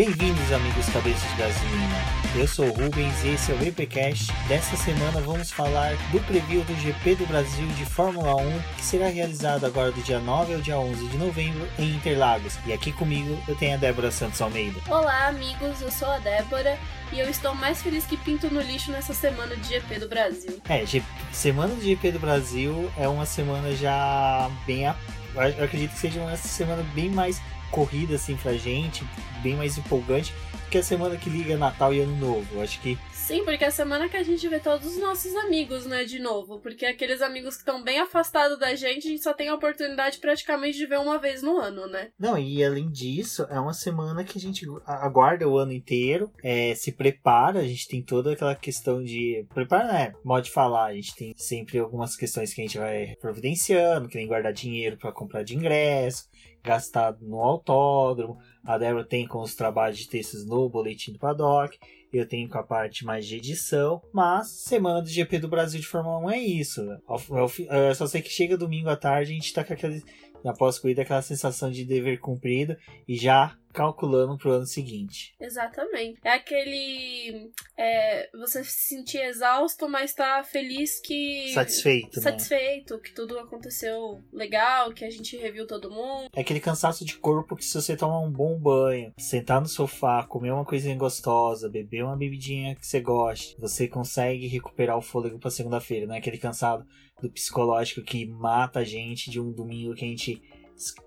Bem-vindos, amigos cabeças de gasolina. Eu sou o Rubens e esse é o VPcast. Dessa semana vamos falar do preview do GP do Brasil de Fórmula 1, que será realizado agora do dia 9 ao dia 11 de novembro em Interlagos. E aqui comigo eu tenho a Débora Santos Almeida. Olá, amigos, eu sou a Débora e eu estou mais feliz que pinto no lixo nessa semana de GP do Brasil. É, G semana de GP do Brasil é uma semana já bem. Eu acredito que seja uma semana bem mais corrida assim pra gente, bem mais empolgante que a semana que liga Natal e Ano Novo. Acho que Sim, porque é a semana que a gente vê todos os nossos amigos, né, de novo. Porque aqueles amigos que estão bem afastados da gente, a gente só tem a oportunidade praticamente de ver uma vez no ano, né? Não, e além disso, é uma semana que a gente aguarda o ano inteiro, é, se prepara, a gente tem toda aquela questão de. Prepara, né? Modo de falar, a gente tem sempre algumas questões que a gente vai providenciando, que nem guardar dinheiro para comprar de ingresso, gastar no autódromo. A Débora tem com os trabalhos de textos no boletim do paddock eu tenho com a parte mais de edição, mas semana do GP do Brasil de Fórmula 1 é isso. Eu só sei que chega domingo à tarde a gente tá com aquele, na pós-corrida, aquela sensação de dever cumprido e já calculando pro ano seguinte. Exatamente. É aquele. É, você se sentir exausto, mas tá feliz que. Satisfeito. Satisfeito, né? que tudo aconteceu legal, que a gente reviu todo mundo. É aquele cansaço de corpo que se você tomar um bom banho, sentar no sofá, comer uma coisinha gostosa, beber uma bebidinha que você goste, você consegue recuperar o fôlego pra segunda-feira, não é aquele cansado do psicológico que mata a gente de um domingo que a gente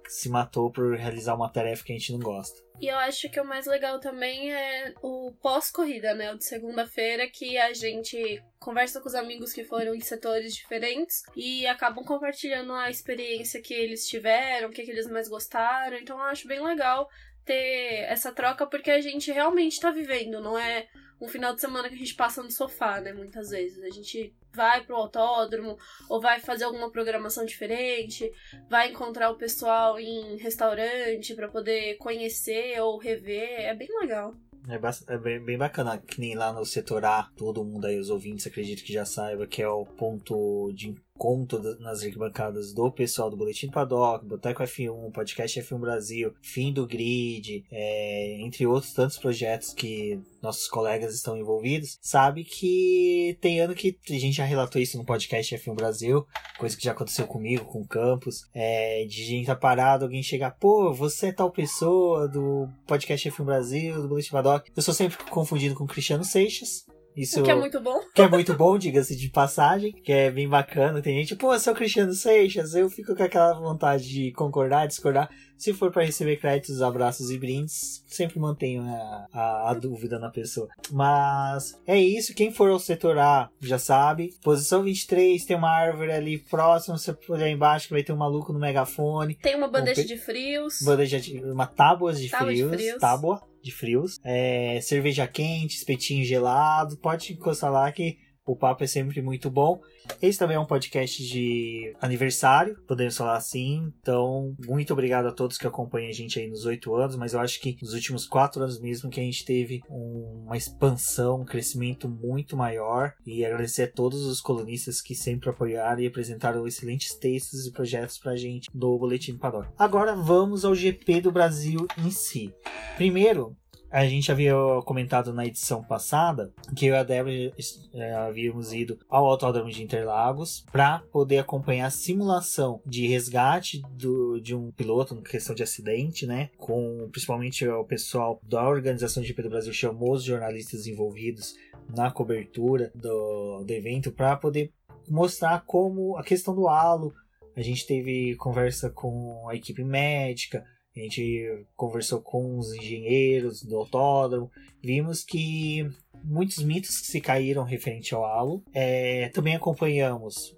se matou por realizar uma tarefa que a gente não gosta. E eu acho que o mais legal também é o pós-corrida, né? O de segunda-feira, que a gente conversa com os amigos que foram em setores diferentes e acabam compartilhando a experiência que eles tiveram, o que, que eles mais gostaram. Então eu acho bem legal ter essa troca porque a gente realmente tá vivendo, não é um final de semana que a gente passa no sofá, né? Muitas vezes. A gente vai pro autódromo ou vai fazer alguma programação diferente, vai encontrar o pessoal em restaurante para poder conhecer ou rever. É bem legal. É, é bem, bem, bacana, que nem lá no setor A, todo mundo aí, os ouvintes, acredito que já saiba que é o ponto de conto nas arquibancadas do pessoal do Boletim do Paddock, Boteco F1, Podcast F1 Brasil, Fim do Grid, é, entre outros tantos projetos que nossos colegas estão envolvidos, sabe que tem ano que a gente já relatou isso no podcast F1 Brasil, coisa que já aconteceu comigo, com o Campos, é, de gente estar tá parado, alguém chegar, pô, você é tal pessoa do podcast F1 Brasil, do Boletim Paddock. Eu sou sempre confundido com o Cristiano Seixas, isso, o que é muito bom. Que é muito bom, diga-se de passagem, que é bem bacana. Tem gente, pô, eu sou Cristiano Seixas, eu fico com aquela vontade de concordar, discordar. Se for para receber créditos, abraços e brindes, sempre mantenho a, a, a, dúvida na pessoa. Mas é isso, quem for ao setor A já sabe. Posição 23, tem uma árvore ali próxima, você olhar embaixo que vai ter um maluco no megafone. Tem uma bandeja um, de frios. Bandeja de, uma tábua de tábua frios. De frios. Tábua de frios. É, cerveja quente, espetinho gelado. Pode encostar lá que o papo é sempre muito bom. Esse também é um podcast de aniversário, podemos falar assim. Então, muito obrigado a todos que acompanham a gente aí nos oito anos. Mas eu acho que nos últimos quatro anos mesmo que a gente teve uma expansão, um crescimento muito maior. E agradecer a todos os colunistas que sempre apoiaram e apresentaram excelentes textos e projetos pra gente do Boletim do Paddock. Agora vamos ao GP do Brasil em si. Primeiro, a gente havia comentado na edição passada que eu e a Débora é, havíamos ido ao Autódromo de Interlagos para poder acompanhar a simulação de resgate do, de um piloto, questão de acidente, né? Com principalmente o pessoal da organização de GP do Brasil chamou os jornalistas envolvidos na cobertura do, do evento para poder mostrar como a questão do halo. A gente teve conversa com a equipe médica, a gente conversou com os engenheiros do autódromo, vimos que muitos mitos se caíram referente ao halo. É, também acompanhamos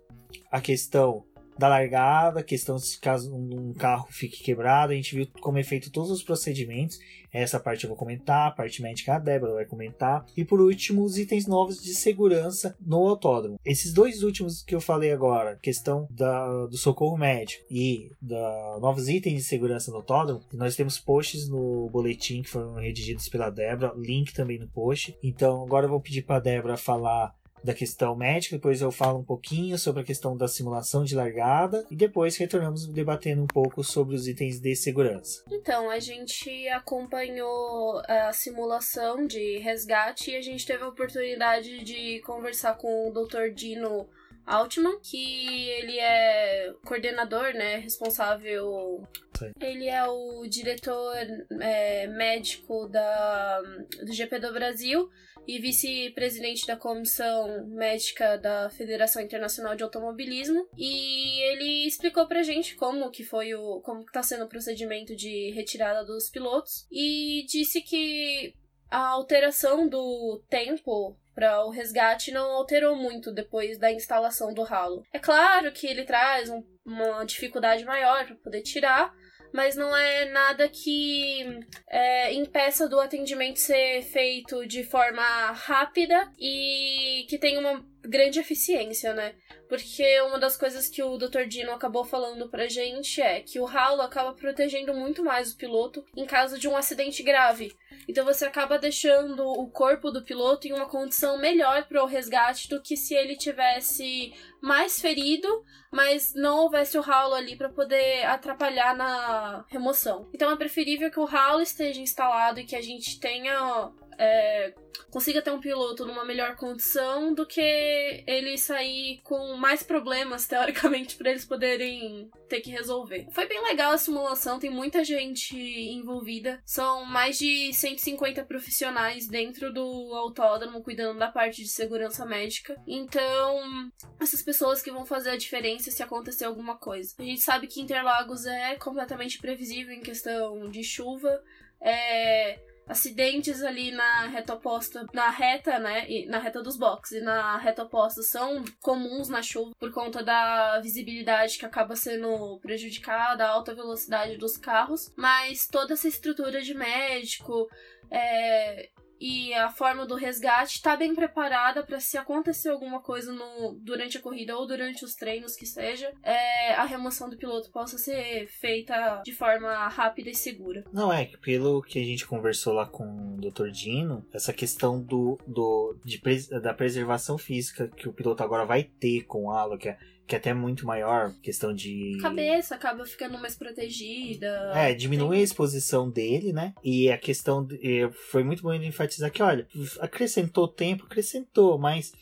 a questão da largada, questão se caso um carro fique quebrado, a gente viu como é feito todos os procedimentos. Essa parte eu vou comentar, a parte médica a Débora vai comentar. E por último, os itens novos de segurança no autódromo. Esses dois últimos que eu falei agora, questão da, do socorro médico e da novos itens de segurança no autódromo, nós temos posts no boletim que foram redigidos pela Débora, link também no post. Então agora eu vou pedir para a Débora falar da questão médica, depois eu falo um pouquinho sobre a questão da simulação de largada e depois retornamos debatendo um pouco sobre os itens de segurança. Então, a gente acompanhou a simulação de resgate e a gente teve a oportunidade de conversar com o Dr. Dino Altman, que ele é coordenador, né, responsável. Sim. Ele é o diretor é, médico da, do GP do Brasil e vice-presidente da comissão médica da Federação Internacional de Automobilismo. E ele explicou pra gente como que foi o. como que tá sendo o procedimento de retirada dos pilotos. E disse que a alteração do tempo para o resgate não alterou muito depois da instalação do ralo. É claro que ele traz um, uma dificuldade maior para poder tirar, mas não é nada que é, impeça do atendimento ser feito de forma rápida e que tenha uma grande eficiência, né? Porque uma das coisas que o Dr. Dino acabou falando pra gente é que o ralo acaba protegendo muito mais o piloto em caso de um acidente grave. Então você acaba deixando o corpo do piloto em uma condição melhor para o resgate do que se ele tivesse mais ferido, mas não houvesse o ralo ali para poder atrapalhar na remoção. Então é preferível que o ralo esteja instalado e que a gente tenha é, consiga ter um piloto numa melhor condição do que ele sair com mais problemas, teoricamente, para eles poderem ter que resolver. Foi bem legal a simulação, tem muita gente envolvida. São mais de 150 profissionais dentro do autódromo cuidando da parte de segurança médica. Então, essas pessoas que vão fazer a diferença se acontecer alguma coisa. A gente sabe que Interlagos é completamente previsível em questão de chuva. É acidentes ali na reta oposta, na reta, né, e na reta dos boxes e na reta oposta são comuns na chuva por conta da visibilidade que acaba sendo prejudicada, a alta velocidade dos carros, mas toda essa estrutura de médico, é, e a forma do resgate está bem preparada para se acontecer alguma coisa no, durante a corrida ou durante os treinos que seja, é, a remoção do piloto possa ser feita de forma rápida e segura. Não é que pelo que a gente conversou lá com o Dr. Dino, essa questão do, do de, da preservação física que o piloto agora vai ter com o halo, que é que é até muito maior, questão de. Cabeça acaba ficando mais protegida. É, diminui tem... a exposição dele, né? E a questão. De... Foi muito bom ele enfatizar que, olha, acrescentou tempo, acrescentou, mas.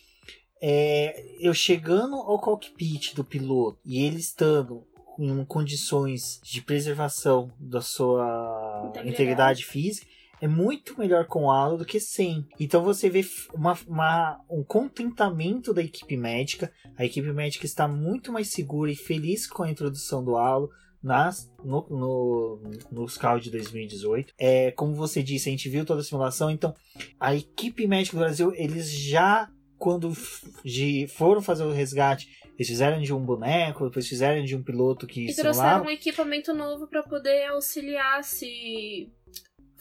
É, eu chegando ao cockpit do piloto e ele estando em condições de preservação da sua integridade, integridade física, é muito melhor com halo do que sem. Então você vê uma, uma, um contentamento da equipe médica. A equipe médica está muito mais segura e feliz com a introdução do halo. Nas, no, no, nos carros de 2018. É, como você disse, a gente viu toda a simulação, então a equipe médica do Brasil, eles já, quando de, foram fazer o resgate, eles fizeram de um boneco, depois fizeram de um piloto que E trouxeram um equipamento novo para poder auxiliar se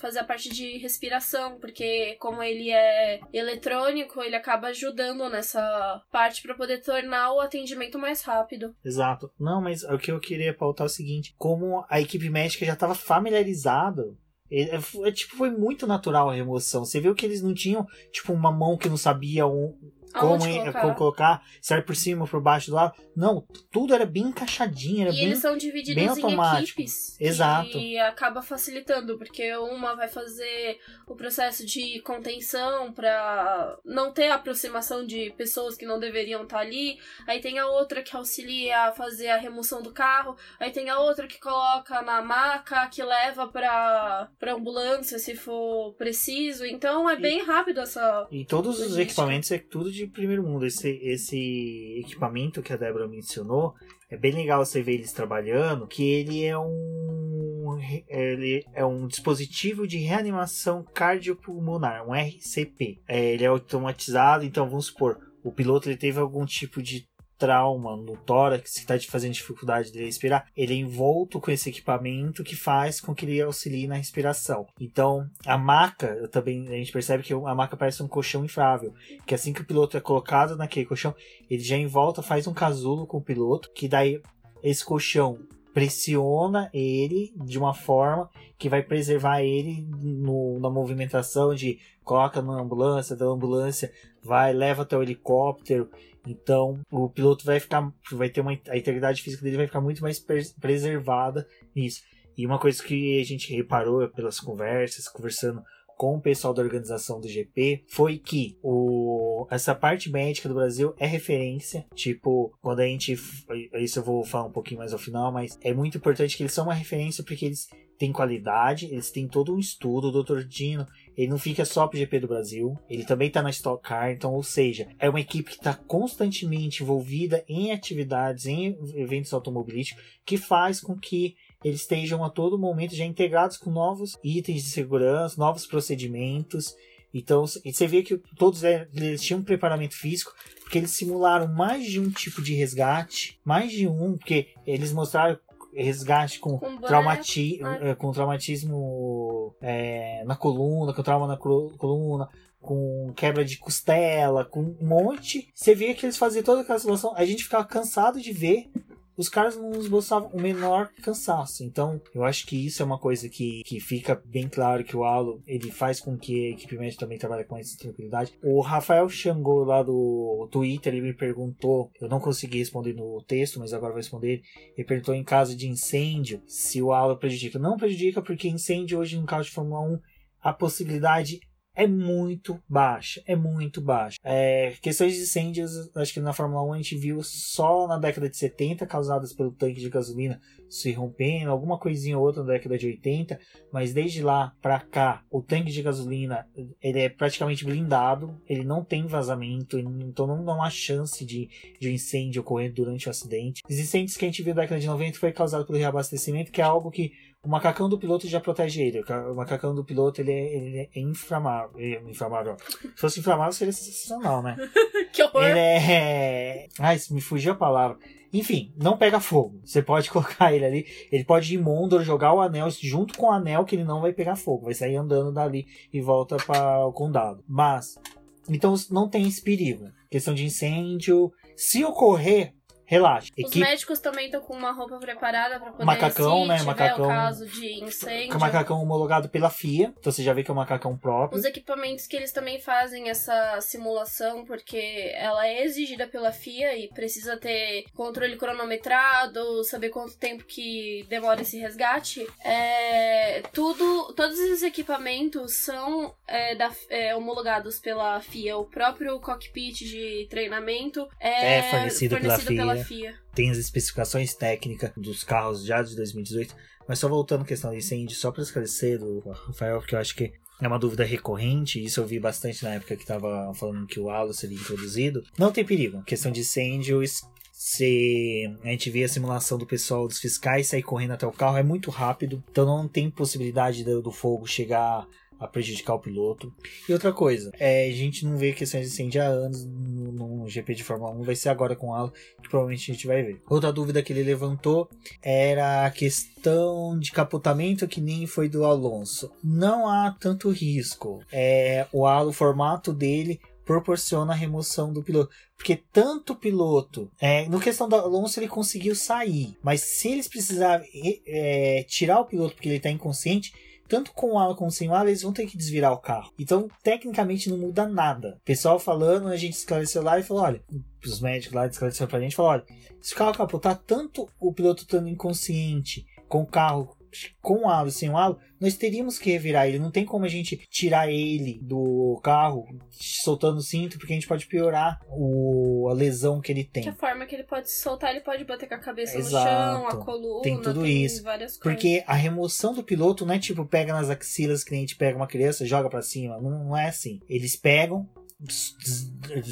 fazer a parte de respiração, porque como ele é eletrônico, ele acaba ajudando nessa parte para poder tornar o atendimento mais rápido. Exato. Não, mas o que eu queria pautar é o seguinte, como a equipe médica já estava familiarizada é, é, tipo, foi muito natural a remoção. Você viu que eles não tinham, tipo, uma mão que não sabia como colocar. colocar, sai por cima, por baixo do lado. Não, tudo era bem encaixadinho, era e bem eles são divididos em equipes. Exato. E acaba facilitando, porque uma vai fazer o processo de contenção para não ter aproximação de pessoas que não deveriam estar tá ali. Aí tem a outra que auxilia a fazer a remoção do carro. Aí tem a outra que coloca na maca, que leva para para ambulância se for preciso. Então é e, bem rápido essa. E todos logística. os equipamentos é tudo de primeiro mundo. Esse, esse equipamento que a Débora mencionou, é bem legal você ver eles trabalhando, que ele é um ele é um dispositivo de reanimação cardiopulmonar, um RCP. É, ele é automatizado, então vamos supor, o piloto ele teve algum tipo de trauma no tórax que está te fazendo dificuldade de respirar, ele é envolto com esse equipamento que faz com que ele auxilie na respiração. Então, a maca, também a gente percebe que a maca parece um colchão inflável, que assim que o piloto é colocado naquele colchão, ele já em volta faz um casulo com o piloto, que daí esse colchão pressiona ele de uma forma que vai preservar ele no, na movimentação de coloca na ambulância, da ambulância vai, leva até o helicóptero. Então o piloto vai ficar, vai ter uma a integridade física dele vai ficar muito mais preservada nisso. E uma coisa que a gente reparou pelas conversas, conversando com o pessoal da organização do GP foi que o, essa parte médica do Brasil é referência. Tipo, quando a gente. Isso eu vou falar um pouquinho mais ao final, mas é muito importante que eles são uma referência porque eles têm qualidade, eles têm todo um estudo. O Dr. Dino, ele não fica só pro GP do Brasil, ele também tá na Stock Car, então, ou seja, é uma equipe que está constantemente envolvida em atividades, em eventos automobilísticos, que faz com que eles estejam a todo momento já integrados com novos itens de segurança, novos procedimentos. Então, você vê que todos eles tinham um preparamento físico, porque eles simularam mais de um tipo de resgate, mais de um, porque eles mostraram resgate com, com, traumati ah. com traumatismo é, na coluna, com trauma na coluna, com quebra de costela, com um monte. Você vê que eles faziam toda aquela situação. A gente ficava cansado de ver os caras não esboçavam o menor cansaço. Então, eu acho que isso é uma coisa que, que fica bem claro que o Halo ele faz com que a equipe médica também trabalhe com essa tranquilidade. O Rafael Xangô lá do Twitter, ele me perguntou, eu não consegui responder no texto, mas agora vou responder. Ele perguntou em caso de incêndio se o Halo prejudica. Não prejudica porque incêndio hoje no carro de Fórmula 1 a possibilidade é muito baixa, é muito baixa. É, questões de incêndios, acho que na Fórmula 1 a gente viu só na década de 70, causadas pelo tanque de gasolina se rompendo, alguma coisinha ou outra na década de 80, mas desde lá para cá, o tanque de gasolina ele é praticamente blindado, ele não tem vazamento, então não, não há chance de, de um incêndio ocorrer durante o acidente. Os incêndios que a gente viu na década de 90 foi causado pelo reabastecimento, que é algo que o macacão do piloto já protege ele. O macacão do piloto ele é, ele é inflamável. É inflamável. Se fosse inflamável seria sensacional, né? que horror! Ele é. Ai, me fugiu a palavra. Enfim, não pega fogo. Você pode colocar ele ali. Ele pode ir Mondor, jogar o anel junto com o anel que ele não vai pegar fogo. Vai sair andando dali e volta para o condado. Mas, então não tem esse perigo. Questão de incêndio. Se ocorrer, relaxa. Os médicos também estão com uma roupa preparada para poder macacão, se né? macacão, caso de incêndio. Macacão homologado pela FIA, então você já vê que é um macacão próprio. Os equipamentos que eles também fazem essa simulação, porque ela é exigida pela FIA e precisa ter controle cronometrado, saber quanto tempo que demora esse resgate. É, tudo, todos esses equipamentos são é, da, é, homologados pela FIA. O próprio cockpit de treinamento é, é fornecido, fornecido pela, pela FIA. FIA. Tem as especificações técnicas dos carros já de 2018. Mas só voltando à questão do incêndio, só para esclarecer do Rafael, porque eu acho que é uma dúvida recorrente, isso eu vi bastante na época que estava falando que o halo seria introduzido. Não tem perigo. Questão de incêndios, se a gente vê a simulação do pessoal dos fiscais sair correndo até o carro, é muito rápido, então não tem possibilidade do, do fogo chegar a prejudicar o piloto. E outra coisa, é, a gente não vê questões de incêndio há anos no, no, GP de Fórmula 1, vai ser agora com o Halo, que provavelmente a gente vai ver. Outra dúvida que ele levantou era a questão de capotamento que nem foi do Alonso. Não há tanto risco. É, o Halo, o formato dele proporciona a remoção do piloto. Porque tanto piloto, é, no questão do Alonso, ele conseguiu sair, mas se eles precisarem é, tirar o piloto porque ele está inconsciente, tanto com ala como sem ala, eles vão ter que desvirar o carro. Então, tecnicamente, não muda nada. O pessoal falando, a gente esclareceu lá e falou: olha, os médicos lá esclareceram pra gente, falou: olha, se o carro capotar, tanto o piloto estando inconsciente com o carro com halo e sem o halo, nós teríamos que revirar ele. Não tem como a gente tirar ele do carro soltando o cinto, porque a gente pode piorar o, a lesão que ele tem. Que a forma que ele pode soltar, ele pode bater com a cabeça Exato. no chão, a coluna, tem tudo tem isso. Porque a remoção do piloto não é tipo pega nas axilas que a gente pega uma criança, joga para cima. Não, não é assim. Eles pegam,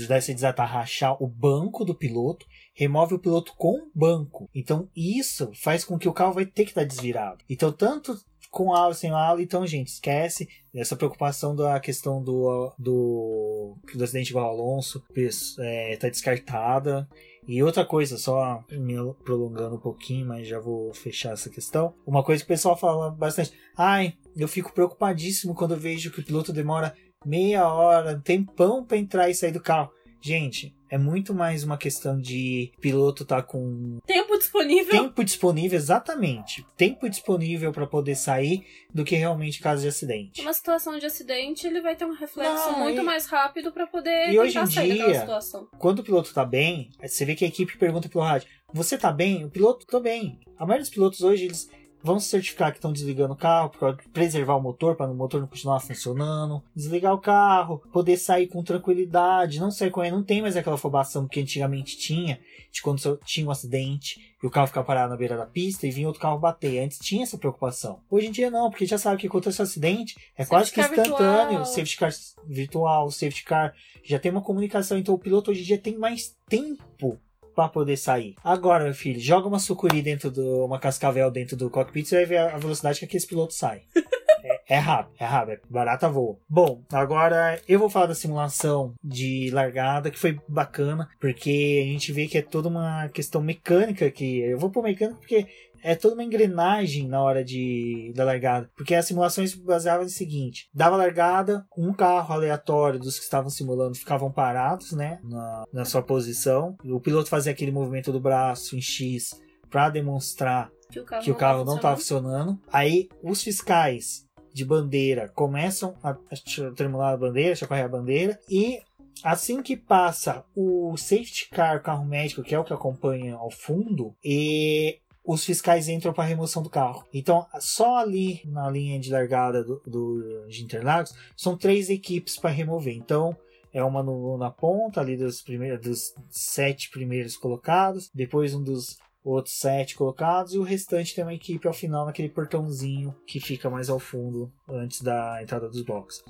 deve se desatar, rachar o banco do piloto remove o piloto com o banco. Então isso faz com que o carro vai ter que estar desvirado. Então tanto com alo sem alo, então gente, esquece essa preocupação da questão do, do, do acidente igual Alonso, está é, tá descartada. E outra coisa, só me prolongando um pouquinho, mas já vou fechar essa questão. Uma coisa que o pessoal fala bastante: ai, eu fico preocupadíssimo quando eu vejo que o piloto demora meia hora, tempão para entrar e sair do carro. Gente, é muito mais uma questão de piloto tá com tempo disponível. Tempo disponível, exatamente. Tempo disponível para poder sair do que realmente caso de acidente. Uma situação de acidente, ele vai ter um reflexo Não, muito e... mais rápido para poder e hoje em dia, Quando o piloto tá bem, você vê que a equipe pergunta pelo rádio: "Você tá bem?" O piloto tá bem. A maioria dos pilotos hoje eles vão se certificar que estão desligando o carro para preservar o motor, para o motor não continuar funcionando, desligar o carro, poder sair com tranquilidade, não sair correndo, não tem mais aquela afobação que antigamente tinha, de quando tinha um acidente e o carro ficava parado na beira da pista e vinha outro carro bater. Antes tinha essa preocupação. Hoje em dia não, porque já sabe que aconteceu um acidente, é safety quase que instantâneo, virtual. safety car virtual, safety car, já tem uma comunicação, então o piloto hoje em dia tem mais tempo para poder sair. Agora, meu filho, joga uma sucuri dentro do. uma cascavel dentro do cockpit, você vai ver a velocidade que aqueles pilotos saem. É, é rápido, é rápido, é barata voa. Bom, agora eu vou falar da simulação de largada, que foi bacana, porque a gente vê que é toda uma questão mecânica que eu vou pôr mecânica porque é toda uma engrenagem na hora de da largada. Porque as simulações se baseavam no seguinte: dava largada, um carro aleatório dos que estavam simulando ficavam parados, né? Na, na sua posição. O piloto fazia aquele movimento do braço em X para demonstrar que o carro, que o carro não estava funcionando. Aí os fiscais de bandeira começam a, a tremular a bandeira, chacoalhar a bandeira, e assim que passa o safety car, o carro médico, que é o que acompanha ao fundo, e os fiscais entram para remoção do carro. Então, só ali na linha de largada do, do de Interlagos, são três equipes para remover. Então, é uma no, na ponta ali dos, primeiros, dos sete primeiros colocados, depois um dos outros sete colocados, e o restante tem uma equipe ao final naquele portãozinho que fica mais ao fundo antes da entrada dos boxes.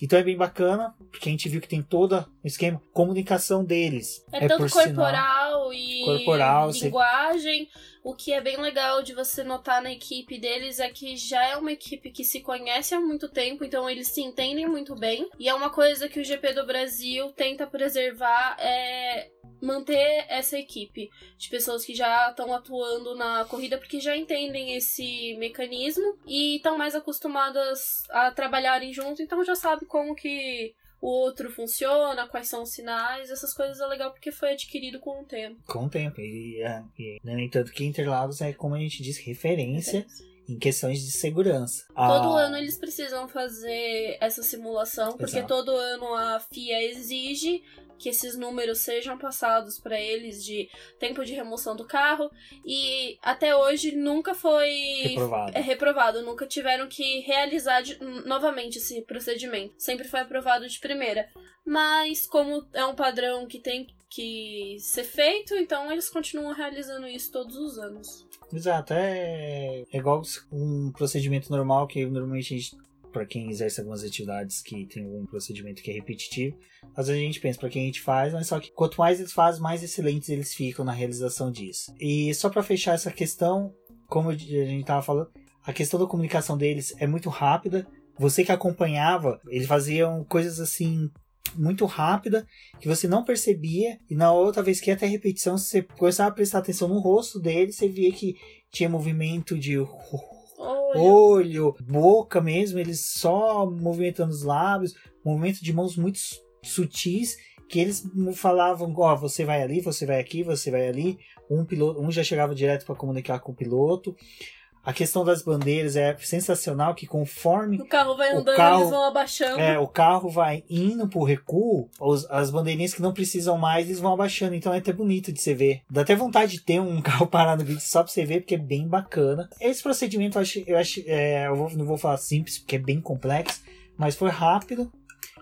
Então é bem bacana, porque a gente viu que tem todo o esquema, comunicação deles. É, é tanto corporal sinal, e corporal, linguagem. Você... O que é bem legal de você notar na equipe deles é que já é uma equipe que se conhece há muito tempo, então eles se entendem muito bem. E é uma coisa que o GP do Brasil tenta preservar é manter essa equipe de pessoas que já estão atuando na corrida porque já entendem esse mecanismo e estão mais acostumadas a trabalharem junto, então já sabe como que o outro funciona, quais são os sinais, essas coisas é legal porque foi adquirido com o tempo. Com o tempo, e, é, e no entanto que Interlagos é, como a gente diz, referência. referência em questões de segurança. Todo ah, ano eles precisam fazer essa simulação, porque exato. todo ano a FIA exige que esses números sejam passados para eles de tempo de remoção do carro e até hoje nunca foi reprovado. É, reprovado, nunca tiveram que realizar de, novamente esse procedimento. Sempre foi aprovado de primeira. Mas como é um padrão que tem que ser feito, então eles continuam realizando isso todos os anos. Exato, é, é igual um procedimento normal que normalmente a gente para quem exerce algumas atividades que tem um procedimento que é repetitivo. Às vezes a gente pensa para quem a gente faz, mas só que quanto mais eles fazem, mais excelentes eles ficam na realização disso. E só para fechar essa questão, como a gente estava falando, a questão da comunicação deles é muito rápida. Você que acompanhava, eles faziam coisas assim muito rápida que você não percebia e na outra vez que ia até repetição você começava a prestar atenção no rosto dele você via que tinha movimento de olho. olho, boca mesmo, eles só movimentando os lábios, movimento de mãos muito sutis que eles falavam, ó, oh, você vai ali, você vai aqui, você vai ali. Um piloto, um já chegava direto para comunicar com o piloto. A questão das bandeiras é sensacional que conforme o carro vai andando, carro, eles vão abaixando. É, o carro vai indo pro recuo, os, as bandeirinhas que não precisam mais, eles vão abaixando. Então é até bonito de você ver. Dá até vontade de ter um carro parado no vídeo só pra você ver, porque é bem bacana. Esse procedimento eu acho, eu acho, é, eu vou, não vou falar simples, porque é bem complexo, mas foi rápido.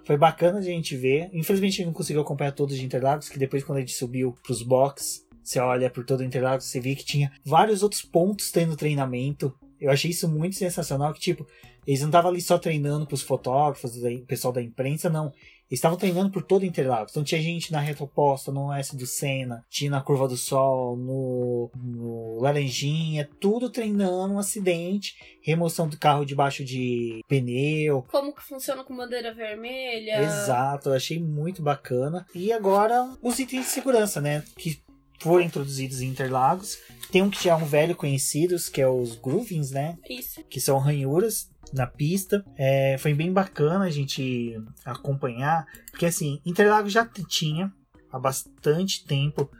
Foi bacana de a gente ver. Infelizmente a gente não conseguiu acompanhar todos de Interlagos, que depois quando a gente subiu pros box, você olha por todo o Interlagos, você vê que tinha vários outros pontos tendo treinamento. Eu achei isso muito sensacional, que tipo, eles não estavam ali só treinando pros fotógrafos, o pessoal da imprensa, não. Eles estavam treinando por todo o Interlagos. Então tinha gente na reta oposta, no S do Senna, tinha na Curva do Sol, no, no Laranjinha, tudo treinando um acidente, remoção do carro debaixo de pneu. Como que funciona com bandeira vermelha. Exato, eu achei muito bacana. E agora os itens de segurança, né? Que foram introduzidos em Interlagos. Tem um que já é um velho conhecido, que é os groovings, né? Isso. Que são ranhuras na pista. É, foi bem bacana a gente acompanhar, porque assim, Interlagos já tinha há bastante tempo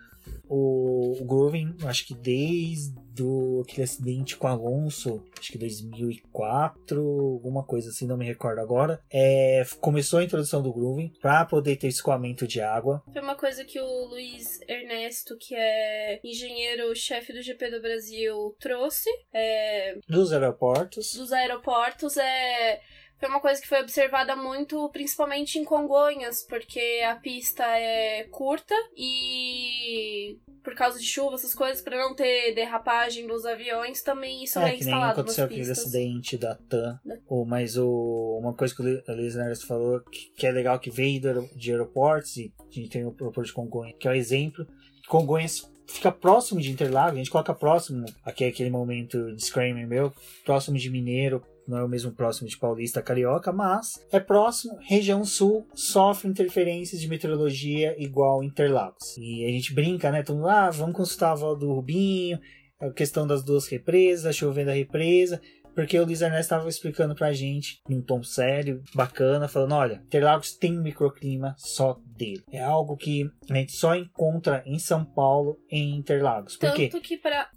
O, o Groovin, acho que desde do aquele acidente com Alonso, acho que 2004, alguma coisa assim, não me recordo agora. É, começou a introdução do grooving para poder ter escoamento de água. Foi uma coisa que o Luiz Ernesto, que é engenheiro-chefe do GP do Brasil, trouxe. É, dos aeroportos. Dos aeroportos é foi uma coisa que foi observada muito, principalmente em Congonhas, porque a pista é curta e por causa de chuva, essas coisas, para não ter derrapagem dos aviões, também isso é, é. Que nem aconteceu aquele acidente da TAM. Da... Ou, mas o, uma coisa que o Luiz Neres falou que, que, é legal que veio de aeroportos, e a gente tem o aeroporto de Congonhas, que é o exemplo. Congonhas fica próximo de Interlagos, a gente coloca próximo, aqui é aquele momento de Screaming meu, próximo de Mineiro, não é o mesmo próximo de Paulista Carioca, mas é próximo, região sul sofre interferências de meteorologia igual Interlagos. E a gente brinca, né? Todo mundo, ah, vamos consultar a avó do Rubinho, a questão das duas represas, chovendo a represa. Porque o Luiz Ernesto estava explicando pra gente, em um tom sério, bacana, falando: olha, Interlagos tem um microclima só dele. É algo que a gente só encontra em São Paulo, em Interlagos. Por Tanto quê? que para.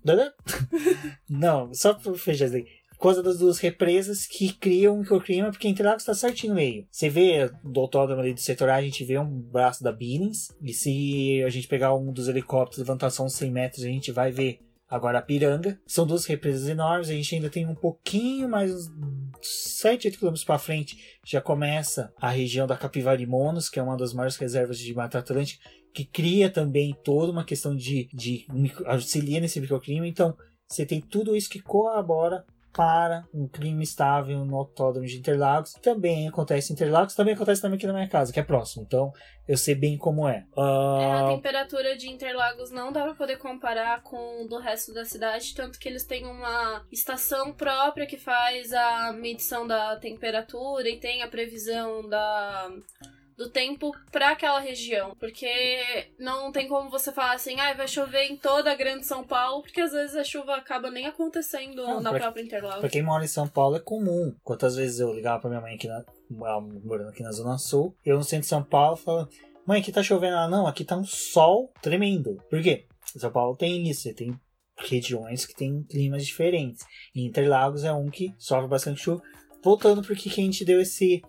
Não, só pra fechar isso aí causa das duas represas que criam um microclima, porque Interlagos está certinho no meio. Você vê do autódromo ali do setor A, a gente vê um braço da Billings, e se a gente pegar um dos helicópteros, levantar só uns 100 metros, a gente vai ver agora a Piranga. São duas represas enormes, a gente ainda tem um pouquinho mais, uns 7, 8 quilômetros para frente, já começa a região da Capivari Monos, que é uma das maiores reservas de Mata Atlântica, que cria também toda uma questão de, de auxilia nesse microclima. Então, você tem tudo isso que colabora para um clima estável no autódromo de Interlagos. Também acontece em Interlagos, também acontece também aqui na minha casa, que é próximo. Então eu sei bem como é. Uh... é a temperatura de Interlagos não dá para poder comparar com do resto da cidade, tanto que eles têm uma estação própria que faz a medição da temperatura e tem a previsão da do tempo para aquela região. Porque não tem como você falar assim, ah, vai chover em toda a grande São Paulo, porque às vezes a chuva acaba nem acontecendo não, na pra, própria Interlagos. Pra quem mora em São Paulo é comum. Quantas vezes eu ligava pra minha mãe aqui na, morando aqui na Zona Sul, eu no centro de São Paulo falando, mãe, aqui tá chovendo. Ela, não, aqui tá um sol tremendo. Por quê? São Paulo tem isso, tem regiões que tem climas diferentes. E Interlagos é um que sofre bastante chuva. Voltando porque que a gente deu esse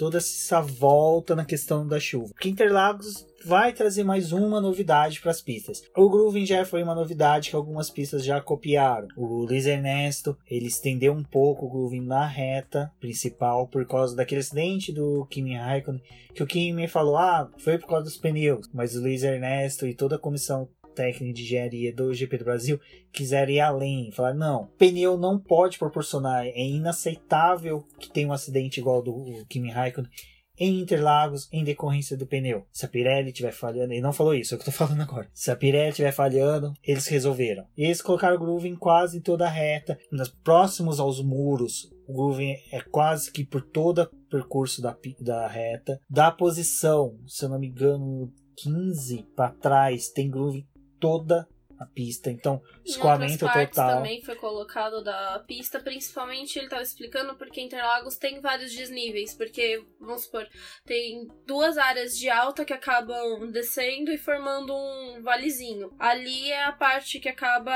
toda essa volta na questão da chuva. Que Interlagos vai trazer mais uma novidade para as pistas. O Grooving já foi uma novidade que algumas pistas já copiaram. O Luiz Ernesto, ele estendeu um pouco o Grooving na reta principal por causa daquele acidente do Kimi Raikkonen, que o Kimi falou, ah, foi por causa dos pneus, mas o Luiz Ernesto e toda a comissão técnica de engenharia do GP do Brasil quiser ir além, falar não, pneu não pode proporcionar, é inaceitável que tenha um acidente igual do Kimi Raikkonen em Interlagos em decorrência do pneu. Se a Pirelli estiver falhando, ele não falou isso, é o que eu tô falando agora. Se a Pirelli estiver falhando, eles resolveram. E eles colocaram o groove em quase toda a reta, próximos aos muros. O groove é quase que por todo o percurso da, da reta. Da posição, se eu não me engano, 15 para trás, tem groove toda a pista. Então, escoamento total. também foi colocado da pista, principalmente ele estava explicando porque Interlagos tem vários desníveis, porque vamos supor, tem duas áreas de alta que acabam descendo e formando um valezinho. Ali é a parte que acaba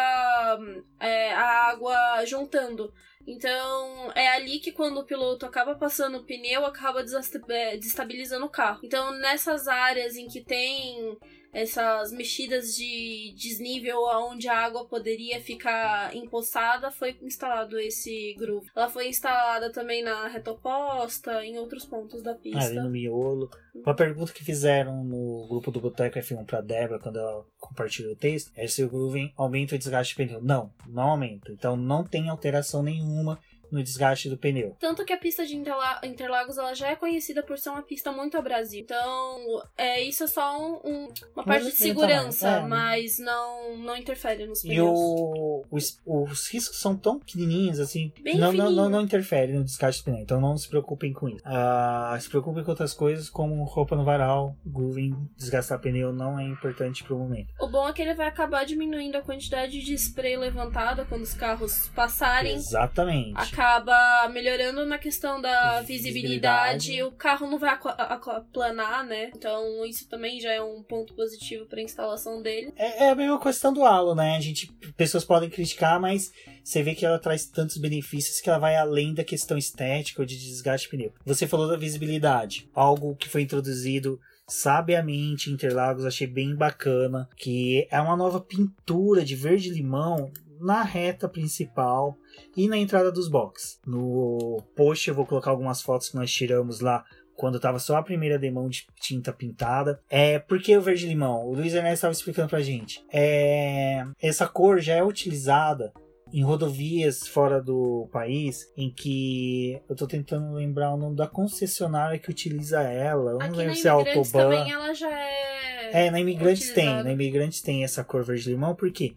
é, a água juntando. Então, é ali que quando o piloto acaba passando o pneu, acaba é, desestabilizando o carro. Então, nessas áreas em que tem essas mexidas de desnível onde a água poderia ficar empoçada, foi instalado esse groove. Ela foi instalada também na reta oposta, em outros pontos da pista. Ali no miolo. Uma pergunta que fizeram no grupo do Boteco F1 pra Débora, quando ela compartilhou o texto, é se o groove aumenta o desgaste de pneu. Não, não aumenta. Então não tem alteração nenhuma no desgaste do pneu. Tanto que a pista de Interlagos ela já é conhecida por ser uma pista muito a Brasil. Então, é, isso é só um, um, uma parte de segurança, é. mas não, não interfere nos pneus. E o, os, os riscos são tão pequenininhos assim, Bem não, não, não, não, interfere no desgaste do pneu. Então não se preocupem com isso. Uh, se preocupem com outras coisas, como roupa no varal, grooving, desgastar pneu não é importante pro momento. O bom é que ele vai acabar diminuindo a quantidade de spray levantada quando os carros passarem. Exatamente. A acaba melhorando na questão da visibilidade, visibilidade. o carro não vai aquaplanar, né? Então isso também já é um ponto positivo para a instalação dele. É, é a mesma questão do halo, né? A gente, pessoas podem criticar, mas você vê que ela traz tantos benefícios que ela vai além da questão estética ou de desgaste de pneu. Você falou da visibilidade, algo que foi introduzido sabiamente Interlagos, achei bem bacana, que é uma nova pintura de verde limão na reta principal e na entrada dos boxes. No post eu vou colocar algumas fotos que nós tiramos lá quando tava só a primeira demão de tinta pintada. É, por que o verde limão? O Luiz Ernesto estava explicando pra gente. É, essa cor já é utilizada em rodovias fora do país, em que eu tô tentando lembrar o nome da concessionária que utiliza ela. Eu não Aqui lembro se é Autobahn. também ela já é. É, na Imigrantes utilizada. tem. Na Imigrantes tem essa cor verde-limão, porque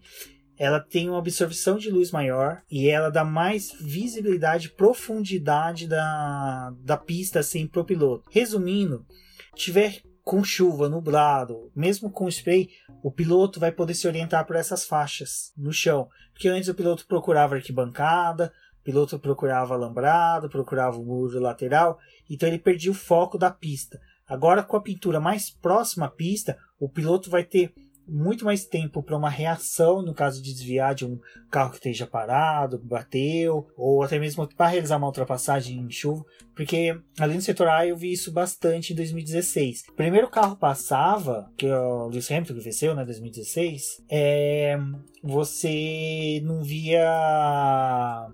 ela tem uma absorção de luz maior e ela dá mais visibilidade, profundidade da, da pista assim pro piloto. Resumindo, tiver com chuva, nublado, mesmo com spray, o piloto vai poder se orientar por essas faixas no chão. Porque antes o piloto procurava arquibancada, o piloto procurava alambrado, procurava o muro lateral, então ele perdia o foco da pista. Agora, com a pintura mais próxima à pista, o piloto vai ter muito mais tempo para uma reação no caso de desviar de um carro que esteja parado, bateu, ou até mesmo para realizar uma ultrapassagem em chuva, porque além do setor A eu vi isso bastante em 2016. O primeiro carro passava, que é o Lewis Hamilton venceu, né, 2016, é, você não via.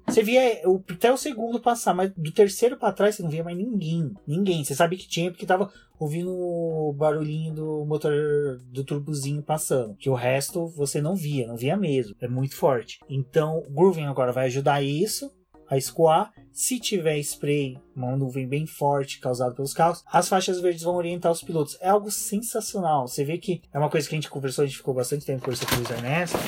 Você via até o segundo passar, mas do terceiro para trás você não via mais ninguém. Ninguém. Você sabe que tinha porque tava ouvindo o barulhinho do motor do turbozinho passando. Que o resto você não via, não via mesmo. É muito forte. Então, o Grooving agora vai ajudar isso a escoar. Se tiver spray, uma nuvem bem forte causada pelos carros, as faixas verdes vão orientar os pilotos. É algo sensacional. Você vê que é uma coisa que a gente conversou, a gente ficou bastante tempo conversando com o Luiz Ernesto.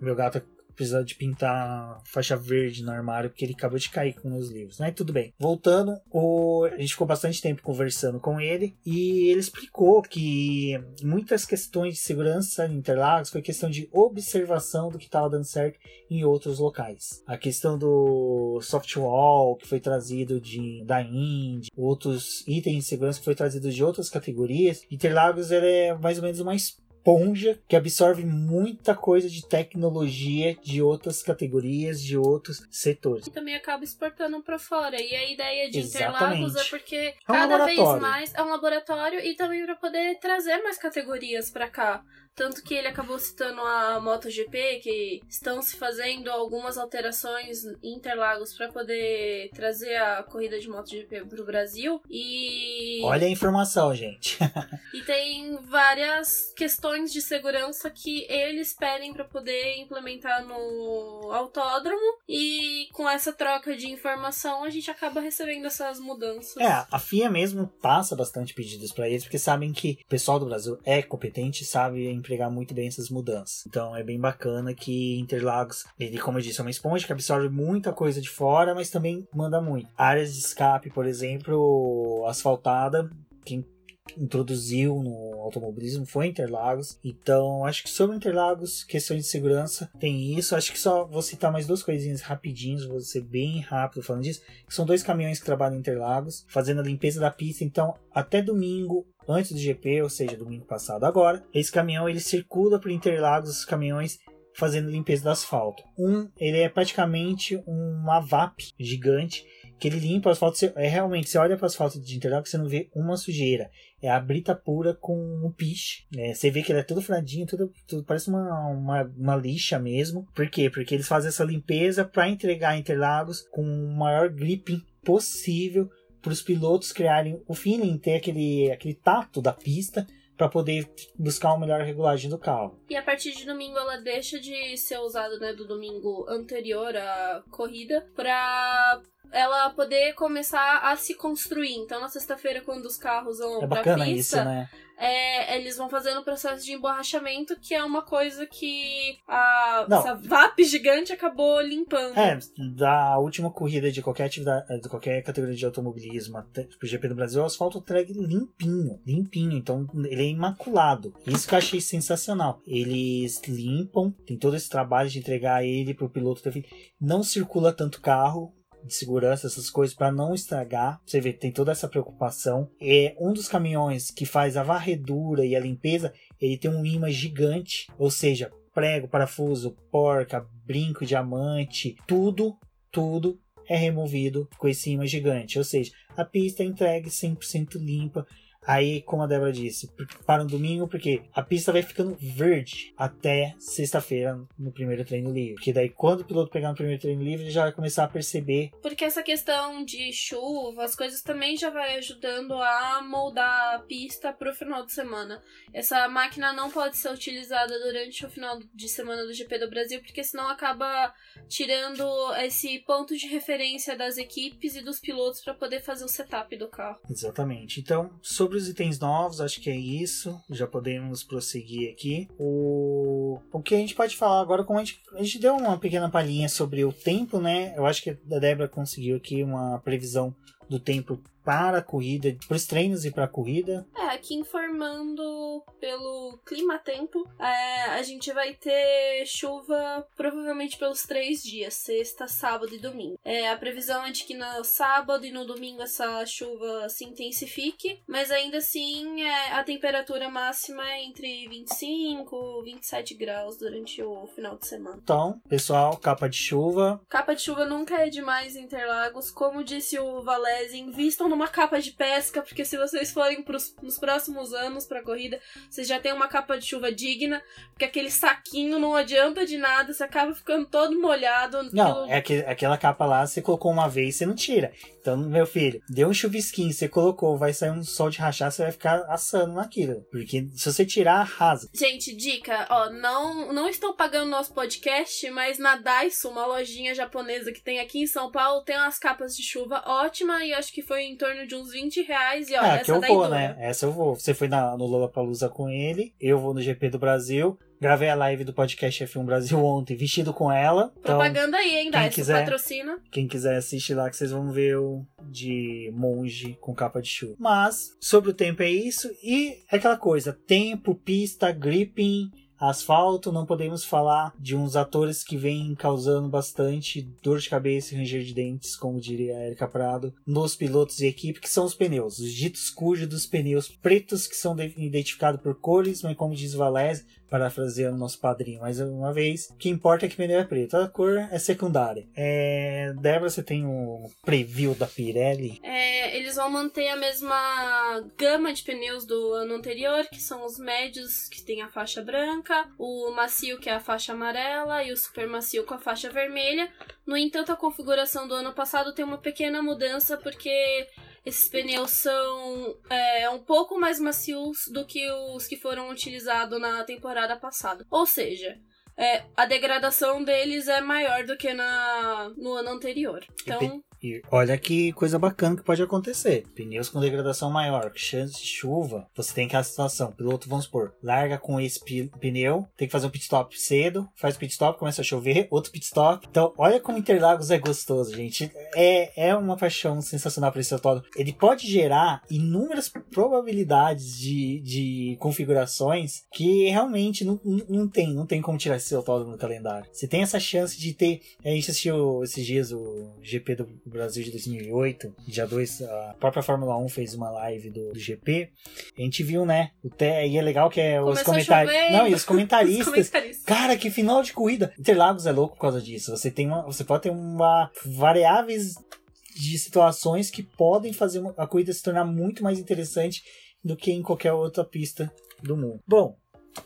Meu gato precisar de pintar faixa verde no armário porque ele acabou de cair com meus livros, né? Tudo bem. Voltando, o... a gente ficou bastante tempo conversando com ele e ele explicou que muitas questões de segurança em Interlagos foi questão de observação do que estava dando certo em outros locais. A questão do softwall que foi trazido de da Indy, outros itens de segurança que foi trazido de outras categorias. Interlagos é mais ou menos uma esponja que absorve muita coisa de tecnologia de outras categorias, de outros setores. E também acaba exportando para fora. E a ideia de Exatamente. Interlagos é porque é um cada vez mais é um laboratório e também para poder trazer mais categorias para cá. Tanto que ele acabou citando a MotoGP, que estão se fazendo algumas alterações em Interlagos para poder trazer a corrida de MotoGP para o Brasil. E. Olha a informação, gente. e tem várias questões de segurança que eles pedem para poder implementar no autódromo. E com essa troca de informação, a gente acaba recebendo essas mudanças. É, a FIA mesmo passa bastante pedidos para eles, porque sabem que o pessoal do Brasil é competente, sabe empregar muito bem essas mudanças. Então é bem bacana que Interlagos, ele, como eu disse, é uma esponja que absorve muita coisa de fora, mas também manda muito. Áreas de escape, por exemplo, asfaltada, quem introduziu no automobilismo foi Interlagos. Então, acho que sobre Interlagos, questões de segurança, tem isso. Acho que só vou citar mais duas coisinhas rapidinhos, vou ser bem rápido falando disso. são dois caminhões que trabalham em Interlagos, fazendo a limpeza da pista. Então, até domingo, antes do GP, ou seja, domingo passado agora, esse caminhão ele circula por Interlagos, os caminhões fazendo limpeza do asfalto. Um, ele é praticamente uma VAP gigante que ele limpa o asfalto. Você, é realmente, você olha para o asfalto de Interlagos, você não vê uma sujeira. É a brita pura com um piche. É, você vê que ele é todo furadinho, tudo, tudo parece uma, uma, uma, lixa mesmo. Por quê? Porque eles fazem essa limpeza para entregar Interlagos com o maior gripping possível para os pilotos criarem o feeling, ter aquele, aquele tato da pista para poder buscar uma melhor regulagem do carro. E a partir de domingo ela deixa de ser usada né, do domingo anterior à corrida para ela poder começar a se construir. Então, na sexta-feira, quando os carros vão é pra pista, isso, né? é, eles vão fazendo o processo de emborrachamento, que é uma coisa que a, Não. essa VAP gigante acabou limpando. É, da última corrida de qualquer atividade, de qualquer categoria de automobilismo, até pro GP do Brasil, o asfalto entregue limpinho, limpinho, então ele é imaculado. Isso que eu achei sensacional. Eles limpam, tem todo esse trabalho de entregar ele pro piloto. Não circula tanto carro, de segurança, essas coisas, para não estragar. Você vê, tem toda essa preocupação. É um dos caminhões que faz a varredura e a limpeza, ele tem um imã gigante, ou seja, prego, parafuso, porca, brinco, diamante, tudo, tudo é removido com esse imã gigante. Ou seja, a pista é entregue 100% limpa. Aí, como a Débora disse, para um domingo, porque a pista vai ficando verde até sexta-feira no primeiro treino livre. Porque daí, quando o piloto pegar no primeiro treino livre, ele já vai começar a perceber. Porque essa questão de chuva, as coisas também já vai ajudando a moldar a pista para o final de semana. Essa máquina não pode ser utilizada durante o final de semana do GP do Brasil, porque senão acaba tirando esse ponto de referência das equipes e dos pilotos para poder fazer o setup do carro. Exatamente. Então, sobre os itens novos, acho que é isso. Já podemos prosseguir aqui. O, o que a gente pode falar agora, como a gente, a gente deu uma pequena palhinha sobre o tempo, né? Eu acho que a Débora conseguiu aqui uma previsão do tempo para a corrida, para os treinos e para a corrida. É, aqui informando pelo clima-tempo, é, a gente vai ter chuva provavelmente pelos três dias, sexta, sábado e domingo. É, a previsão é de que no sábado e no domingo essa chuva se intensifique, mas ainda assim é, a temperatura máxima é entre 25 e 27 graus durante o final de semana. Então, pessoal, capa de chuva. Capa de chuva nunca é demais em Interlagos. Como disse o Valese, invistam no numa capa de pesca, porque se vocês forem pros, nos próximos anos pra corrida, vocês já tem uma capa de chuva digna, porque aquele saquinho não adianta de nada, você acaba ficando todo molhado. Não, é que, aquela capa lá, você colocou uma vez, você não tira. Então, meu filho, deu um chuvisquinho, você colocou, vai sair um sol de rachar, você vai ficar assando naquilo. Porque se você tirar, arrasa. Gente, dica, ó, não, não estão pagando nosso podcast, mas na Daiso, uma lojinha japonesa que tem aqui em São Paulo, tem umas capas de chuva ótima e acho que foi em torno de uns 20 reais. E ó, é, essa que eu vou, dura. né? Essa eu vou. Você foi na, no Lollapalooza com ele, eu vou no GP do Brasil. Gravei a live do podcast F1 Brasil ontem, vestido com ela. Então, Propaganda aí, hein, quem Daiso, quiser- patrocina. quem quiser assistir lá, que vocês vão ver o de monge com capa de chuva. Mas, sobre o tempo é isso. E é aquela coisa: tempo, pista, gripping. Asfalto, não podemos falar de uns atores que vêm causando bastante dor de cabeça e ranger de dentes, como diria a Erika Prado, nos pilotos e equipe, que são os pneus. Os ditos cujos dos pneus pretos, que são de- identificados por cores, mas como diz Valese, parafraseando nosso padrinho mais uma vez, o que importa é que pneu é preto, a cor é secundária. É... Débora, você tem um preview da Pirelli? É, eles vão manter a mesma gama de pneus do ano anterior, que são os médios, que tem a faixa branca, o macio, que é a faixa amarela, e o super macio com a faixa vermelha. No entanto, a configuração do ano passado tem uma pequena mudança, porque esses pneus são é, um pouco mais macios do que os que foram utilizados na temporada passada. Ou seja, é, a degradação deles é maior do que na, no ano anterior. Então, E olha que coisa bacana que pode acontecer. Pneus com degradação maior, chance de chuva. Você tem aquela situação. Piloto, vamos supor, larga com esse pneu, tem que fazer um pit stop cedo, faz pit stop, começa a chover, outro pit stop. Então, olha como Interlagos é gostoso, gente. É, é uma paixão sensacional para esse autódromo. Ele pode gerar inúmeras probabilidades de, de configurações que realmente não, não tem, não tem como tirar esse autódromo do calendário. Você tem essa chance de ter. A gente assistiu esses dias o GP do Brasil de 2008, dia 2, a própria Fórmula 1 fez uma live do, do GP. A gente viu, né? O te, e é legal que é os Começou comentários. chovendo. Não, e os os comentaristas. comentaristas. Cara, que final de corrida! Interlagos é louco por causa disso. Você tem uma, você pode ter uma variáveis de situações que podem fazer a corrida se tornar muito mais interessante do que em qualquer outra pista do mundo. Bom,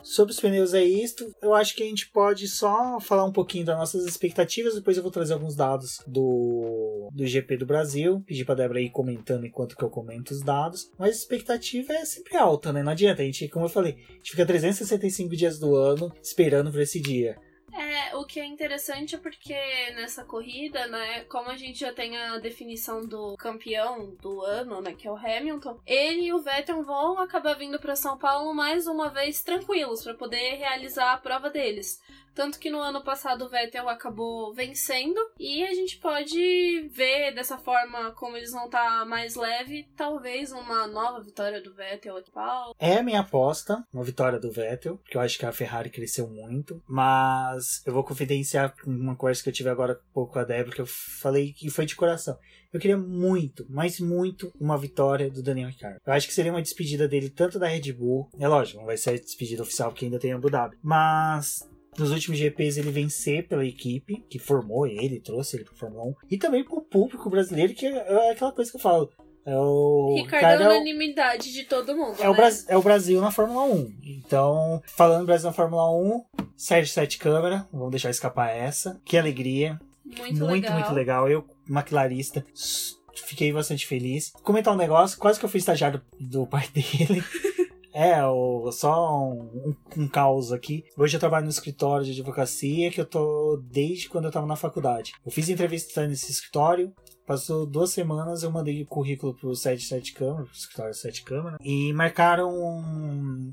sobre os pneus é isto. Eu acho que a gente pode só falar um pouquinho das nossas expectativas. Depois eu vou trazer alguns dados do, do GP do Brasil. Pedir pra Débora ir comentando enquanto que eu comento os dados. Mas a expectativa é sempre alta, né? Não adianta. A gente, como eu falei, a gente fica 365 dias do ano esperando por esse dia. É, o que é interessante é porque nessa corrida, né, como a gente já tem a definição do campeão do ano, né, que é o Hamilton, ele e o Vettel vão acabar vindo para São Paulo mais uma vez tranquilos para poder realizar a prova deles. Tanto que no ano passado o Vettel acabou vencendo e a gente pode ver dessa forma como eles vão estar tá mais leve, talvez uma nova vitória do Vettel aqui. É a minha aposta, uma vitória do Vettel, porque eu acho que a Ferrari cresceu muito, mas eu vou confidenciar uma conversa que eu tive agora um pouco com a Débora, que eu falei que foi de coração. Eu queria muito, mas muito, uma vitória do Daniel Ricciardo. Eu acho que seria uma despedida dele tanto da Red Bull, é lógico, não vai ser a despedida oficial porque ainda tem Abu Dhabi, mas nos últimos GPs ele vencer pela equipe que formou ele, trouxe ele para Fórmula 1, e também para o público brasileiro, que é aquela coisa que eu falo. É o Ricardo é a unanimidade de todo mundo. É, né? o Brasil, é o Brasil na Fórmula 1. Então, falando Brasil na Fórmula 1, Sérgio Sete Câmara, vamos deixar escapar essa. Que alegria. Muito, muito legal. Muito legal. Eu, maquilarista, fiquei bastante feliz. Comentar um negócio, quase que eu fui estagiário do pai dele. É, o, só um, um, um, caos aqui. Hoje eu trabalho no escritório de advocacia que eu tô desde quando eu tava na faculdade. Eu fiz entrevista nesse escritório, Passou duas semanas, eu mandei currículo pro site Sete Câmara, pro escritório Sete Câmara, e marcaram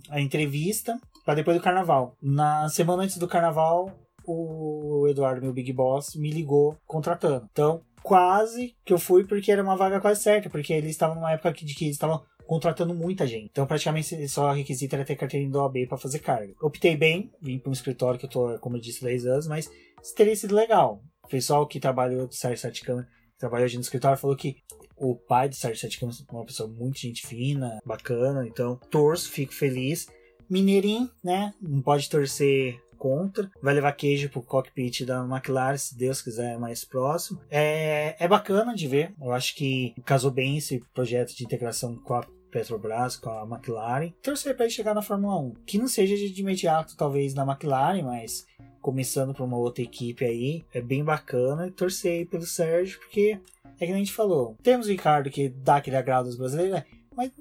a entrevista para depois do carnaval. Na semana antes do carnaval, o Eduardo, meu Big Boss, me ligou contratando. Então, quase que eu fui porque era uma vaga quase certa, porque eles estavam numa época de que eles estavam contratando muita gente. Então, praticamente, só requisito era ter carteirinha do OAB para fazer carga. Optei bem, vim para um escritório que eu tô, como eu disse, 10 anos, mas teria sido legal. O pessoal que trabalhou do Sérgio Sete Câmara, trabalhou hoje no escritório, falou que o pai do Sérgio Sete é uma pessoa muito gente fina, bacana, então torço, fico feliz. Mineirinho, né? Não pode torcer contra. Vai levar queijo pro cockpit da McLaren, se Deus quiser, mais próximo. É, é bacana de ver. Eu acho que casou bem esse projeto de integração com a Petrobras, com a McLaren. Torcer para ele chegar na Fórmula 1. Que não seja de imediato, talvez, na McLaren, mas começando para uma outra equipe aí, é bem bacana. Torcer aí pelo Sérgio, porque é que a gente falou. Temos o Ricardo que dá aquele agrado aos brasileiros, né? mas,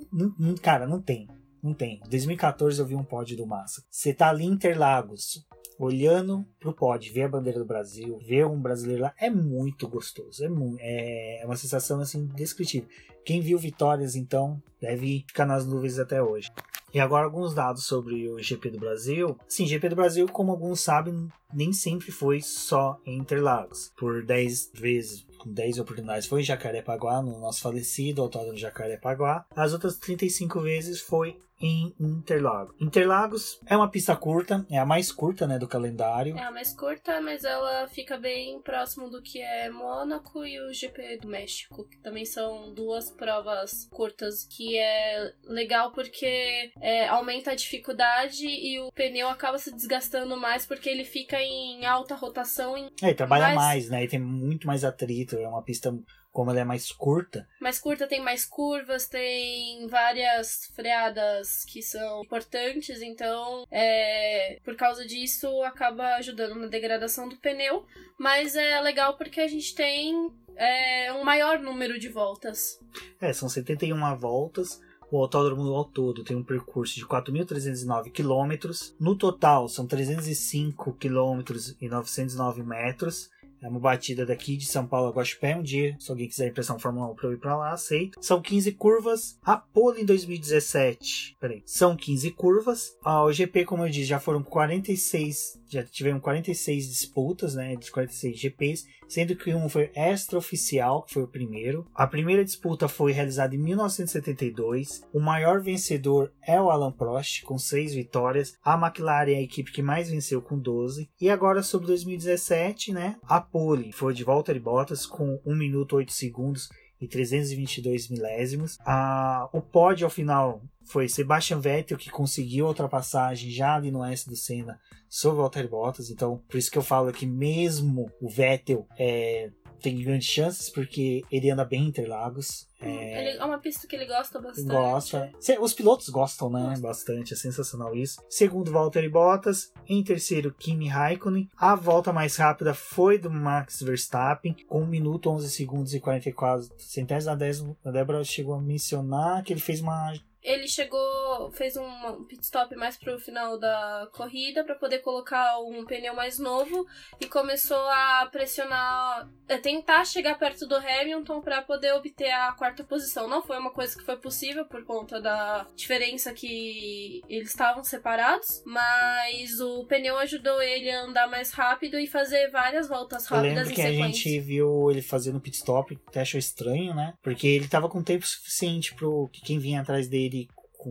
cara, não tem. Não tem. Em 2014 eu vi um pódio do Massa. Você tá ali em Interlagos, olhando pro pódio, ver a bandeira do Brasil, ver um brasileiro lá, é muito gostoso. É, mu é, é uma sensação assim indescritível. Quem viu vitórias, então, deve ficar nas nuvens até hoje. E agora alguns dados sobre o GP do Brasil. Sim, GP do Brasil, como alguns sabem, nem sempre foi só em Interlagos. Por 10 vezes, 10 oportunidades foi em Jacarepaguá, no nosso falecido autódromo Jacarepaguá. As outras 35 vezes foi em Interlagos. Interlagos é uma pista curta, é a mais curta, né, do calendário. É a mais curta, mas ela fica bem próximo do que é Mônaco e o GP do México, que também são duas provas curtas, que é legal porque é, aumenta a dificuldade e o pneu acaba se desgastando mais porque ele fica em alta rotação. Em é, e trabalha mais... mais, né, e tem muito mais atrito, é uma pista como ela é mais curta. Mais curta, tem mais curvas, tem várias freadas que são importantes, então é, por causa disso acaba ajudando na degradação do pneu, mas é legal porque a gente tem é, um maior número de voltas. É, são 71 voltas. O autódromo ao todo tem um percurso de 4.309 quilômetros. No total, são 305 quilômetros e 909 metros. É uma batida daqui de São Paulo a Guaxupé. Um dia, se alguém quiser impressão Fórmula 1 para eu ir para lá, aceito. São 15 curvas. A pole em 2017. Peraí. São 15 curvas. Ah, o GP, como eu disse, já foram 46. Já tiveram 46 disputas, né? De 46 GPs sendo que um foi extraoficial, que foi o primeiro. A primeira disputa foi realizada em 1972. O maior vencedor é o Alan Prost, com seis vitórias. A McLaren é a equipe que mais venceu, com 12. E agora sobre 2017, né? A pole foi de Valtteri Bottas, com 1 minuto 8 segundos e 322 milésimos. A, o pódio ao final foi Sebastian Vettel que conseguiu a ultrapassagem já ali no S do Senna sobre o Valtteri Bottas. Então, por isso que eu falo que mesmo o Vettel é, tem grandes chances, porque ele anda bem em Interlagos. Hum, é... é uma pista que ele gosta bastante. Gosta. Os pilotos gostam, né? Gosta. Bastante. É sensacional isso. Segundo, Valtteri Bottas. Em terceiro, Kimi Raikkonen. A volta mais rápida foi do Max Verstappen, com 1 minuto, 11 segundos e 44 centésimos. A Débora chegou a mencionar que ele fez uma ele chegou, fez um pit stop mais pro final da corrida para poder colocar um pneu mais novo e começou a pressionar, a tentar chegar perto do Hamilton para poder obter a quarta posição. Não foi uma coisa que foi possível por conta da diferença que eles estavam separados, mas o pneu ajudou ele a andar mais rápido e fazer várias voltas rápidas Eu lembro que a gente viu ele fazendo pit stop, até achou estranho, né? Porque ele tava com tempo suficiente pro que quem vinha atrás dele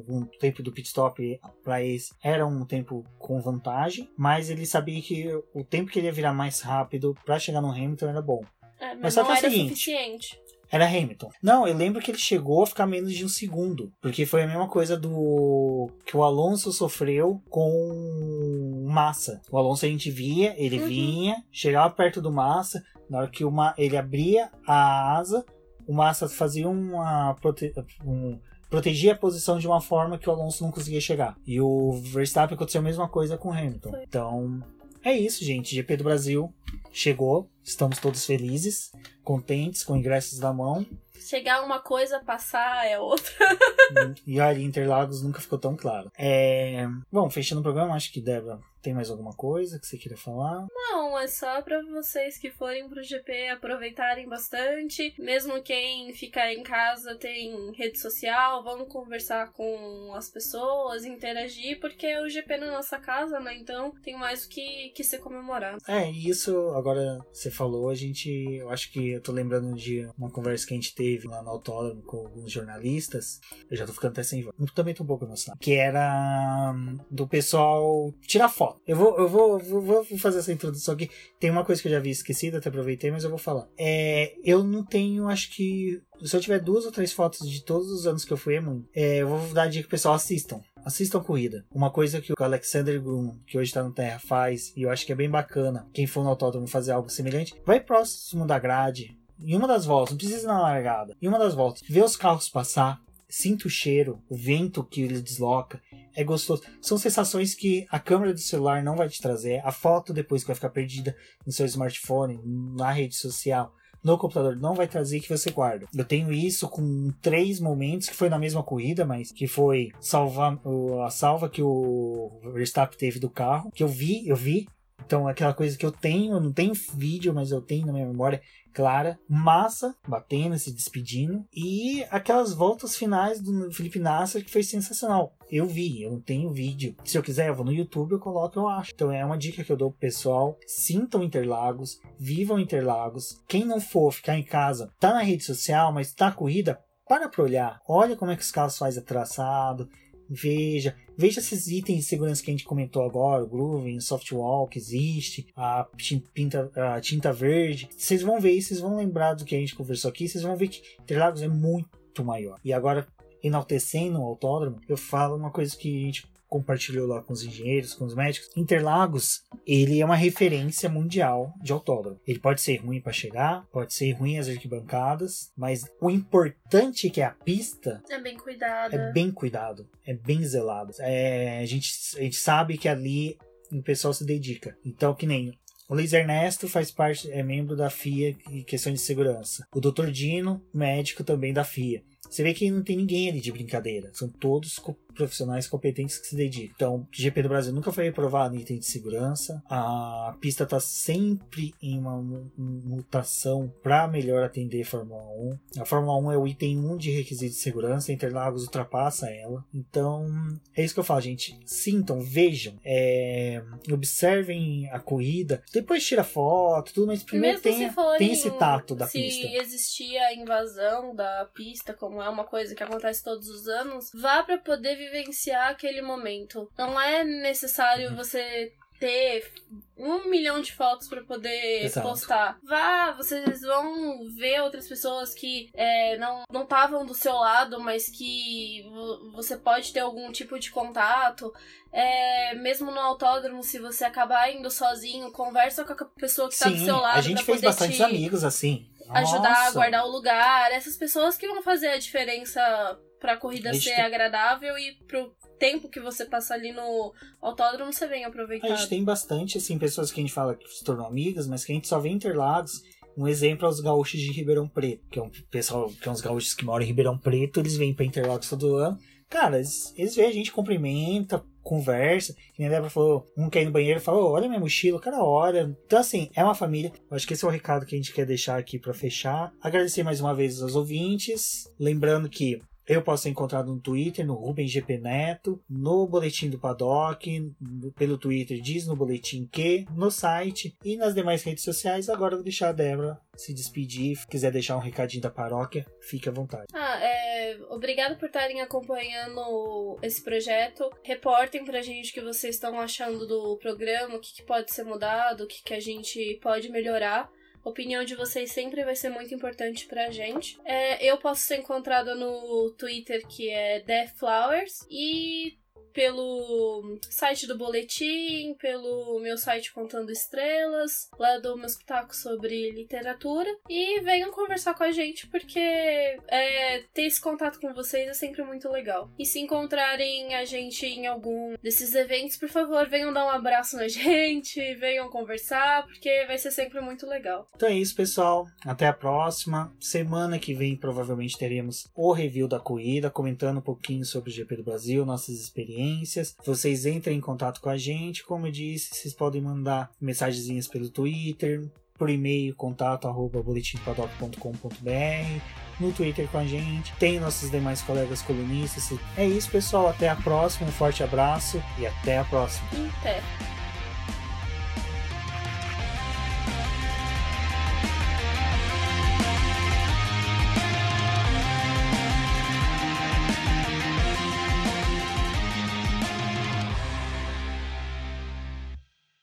com o tempo do pit stop para eles era um tempo com vantagem, mas ele sabia que o tempo que ele ia virar mais rápido para chegar no Hamilton era bom. É, mas, mas só que é o seguinte, suficiente. Era Hamilton. Não, eu lembro que ele chegou a ficar menos de um segundo. Porque foi a mesma coisa do. que o Alonso sofreu com Massa. O Alonso a gente via, ele uhum. vinha, chegava perto do Massa. Na hora que uma, ele abria a asa, o Massa fazia uma. Prote... Um, protegia a posição de uma forma que o Alonso não conseguia chegar. E o Verstappen aconteceu a mesma coisa com o Hamilton. Então, é isso, gente. GP do Brasil chegou. Estamos todos felizes, contentes, com ingressos na mão. Chegar uma coisa, passar é outra. e olha, Interlagos nunca ficou tão claro. É... Bom, fechando o programa, acho que Débora tem mais alguma coisa que você queira falar? Não, é só para vocês que forem pro GP aproveitarem bastante. Mesmo quem ficar em casa tem rede social, vamos conversar com as pessoas, interagir, porque é o GP na nossa casa, né? Então tem mais o que, que ser comemorado. É, isso agora você falou, a gente. Eu acho que eu tô lembrando de uma conversa que a gente teve lá no autódromo com alguns jornalistas. Eu já tô ficando até sem voz. Também tô um pouco emocionado. Que era hum, do pessoal tirar foto. Eu vou, eu vou, vou, vou, fazer essa introdução aqui. Tem uma coisa que eu já havia esquecido, até aproveitei, mas eu vou falar. É, eu não tenho, acho que. Se eu tiver duas ou três fotos de todos os anos que eu fui, é muito. É, eu vou dar a dica pro pessoal: assistam. Assistam corrida. Uma coisa que o Alexander Groom, que hoje tá no Terra, faz, e eu acho que é bem bacana. Quem for no autódromo fazer algo semelhante, vai próximo da grade. Em uma das voltas, não precisa ir na largada. Em uma das voltas, vê os carros passar, sinta o cheiro, o vento que ele desloca. É gostoso. São sensações que a câmera do celular não vai te trazer. A foto depois que vai ficar perdida no seu smartphone, na rede social, no computador, não vai trazer que você guarda. Eu tenho isso com três momentos que foi na mesma corrida, mas que foi salvar a salva que o Verstappen teve do carro, que eu vi, eu vi. Então, aquela coisa que eu tenho, eu não tenho vídeo, mas eu tenho na minha memória, clara, massa, batendo, se despedindo, e aquelas voltas finais do Felipe Nasser que foi sensacional. Eu vi, eu não tenho vídeo. Se eu quiser, eu vou no YouTube, eu coloco, eu acho. Então é uma dica que eu dou pro pessoal: sintam Interlagos, vivam Interlagos. Quem não for ficar em casa, tá na rede social, mas tá corrida, para pra olhar. Olha como é que os carros fazem traçado, veja, veja esses itens de segurança que a gente comentou agora, o grooving, o softwall que existe, a tinta, a tinta verde. Vocês vão ver, vocês vão lembrar do que a gente conversou aqui, vocês vão ver que Interlagos é muito maior. E agora, enaltecendo o autódromo, eu falo uma coisa que a gente compartilhou lá com os engenheiros, com os médicos. Interlagos, ele é uma referência mundial de autódromo. Ele pode ser ruim para chegar, pode ser ruim as arquibancadas, mas o importante é que é a pista é bem cuidado. É bem cuidado, é bem zelado. É, a, gente, a gente sabe que ali o pessoal se dedica. Então, que nem o Luiz Ernesto faz parte, é membro da FIA em questão de segurança. O Dr. Dino, médico também da FIA. Você vê que não tem ninguém ali de brincadeira. São todos profissionais competentes que se dedicam. Então, o GP do Brasil nunca foi reprovado em item de segurança. A pista está sempre em uma mutação para melhor atender a Fórmula 1. A Fórmula 1 é o item 1 de requisito de segurança. Interlagos ultrapassa ela. Então, é isso que eu falo, gente. Sintam, vejam, é, observem a corrida. Depois tira foto, tudo, mas primeiro tem, tem esse tato da se pista. Se existia a invasão da pista, como é uma coisa que acontece todos os anos, vá para poder vivenciar aquele momento. Não é necessário uhum. você ter um milhão de fotos para poder Exato. postar. Vá, vocês vão ver outras pessoas que é, não estavam do seu lado, mas que você pode ter algum tipo de contato. É, mesmo no autódromo, se você acabar indo sozinho, conversa com a pessoa que Sim, tá do seu lado. A gente fez bastante amigos assim. Ajudar Nossa. a guardar o lugar. Essas pessoas que vão fazer a diferença pra corrida ser tem... agradável e pro tempo que você passa ali no autódromo, você vem aproveitar. A gente tem bastante, assim, pessoas que a gente fala que se tornam amigas, mas que a gente só vê Interlagos. Um exemplo é os gaúchos de Ribeirão Preto, que é um pessoal, que é uns gaúchos que moram em Ribeirão Preto, eles vêm para Interlagos todo ano, cara, eles, eles veem a gente, cumprimenta, conversa. E a Débora falou, um quer ir no banheiro falou, olha minha mochila, cara, olha. Então, assim, é uma família. Eu acho que esse é o recado que a gente quer deixar aqui para fechar. Agradecer mais uma vez aos ouvintes. Lembrando que eu posso ser encontrado no Twitter, no Rubem Neto, no Boletim do Paddock, pelo Twitter diz no Boletim que, no site e nas demais redes sociais. Agora eu vou deixar a Débora se despedir. Se quiser deixar um recadinho da paróquia, fique à vontade. Ah, é... Obrigado por estarem acompanhando esse projeto. Reportem pra gente o que vocês estão achando do programa, o que, que pode ser mudado, o que, que a gente pode melhorar. A opinião de vocês sempre vai ser muito importante pra gente. É, eu posso ser encontrada no Twitter, que é Death Flowers, e pelo site do Boletim, pelo meu site Contando Estrelas, lá do meu espetáculo sobre literatura. E venham conversar com a gente, porque é, ter esse contato com vocês é sempre muito legal. E se encontrarem a gente em algum desses eventos, por favor, venham dar um abraço na gente, venham conversar, porque vai ser sempre muito legal. Então é isso, pessoal. Até a próxima. Semana que vem, provavelmente, teremos o review da corrida, comentando um pouquinho sobre o GP do Brasil, nossas experiências experiências. Vocês entrem em contato com a gente, como eu disse, vocês podem mandar mensagenzinhas pelo Twitter, por e-mail, contato arroba boletimpaddock.com.br, no Twitter com a gente, tem nossos demais colegas colunistas. É isso, pessoal. Até a próxima. Um forte abraço e até a próxima. Até.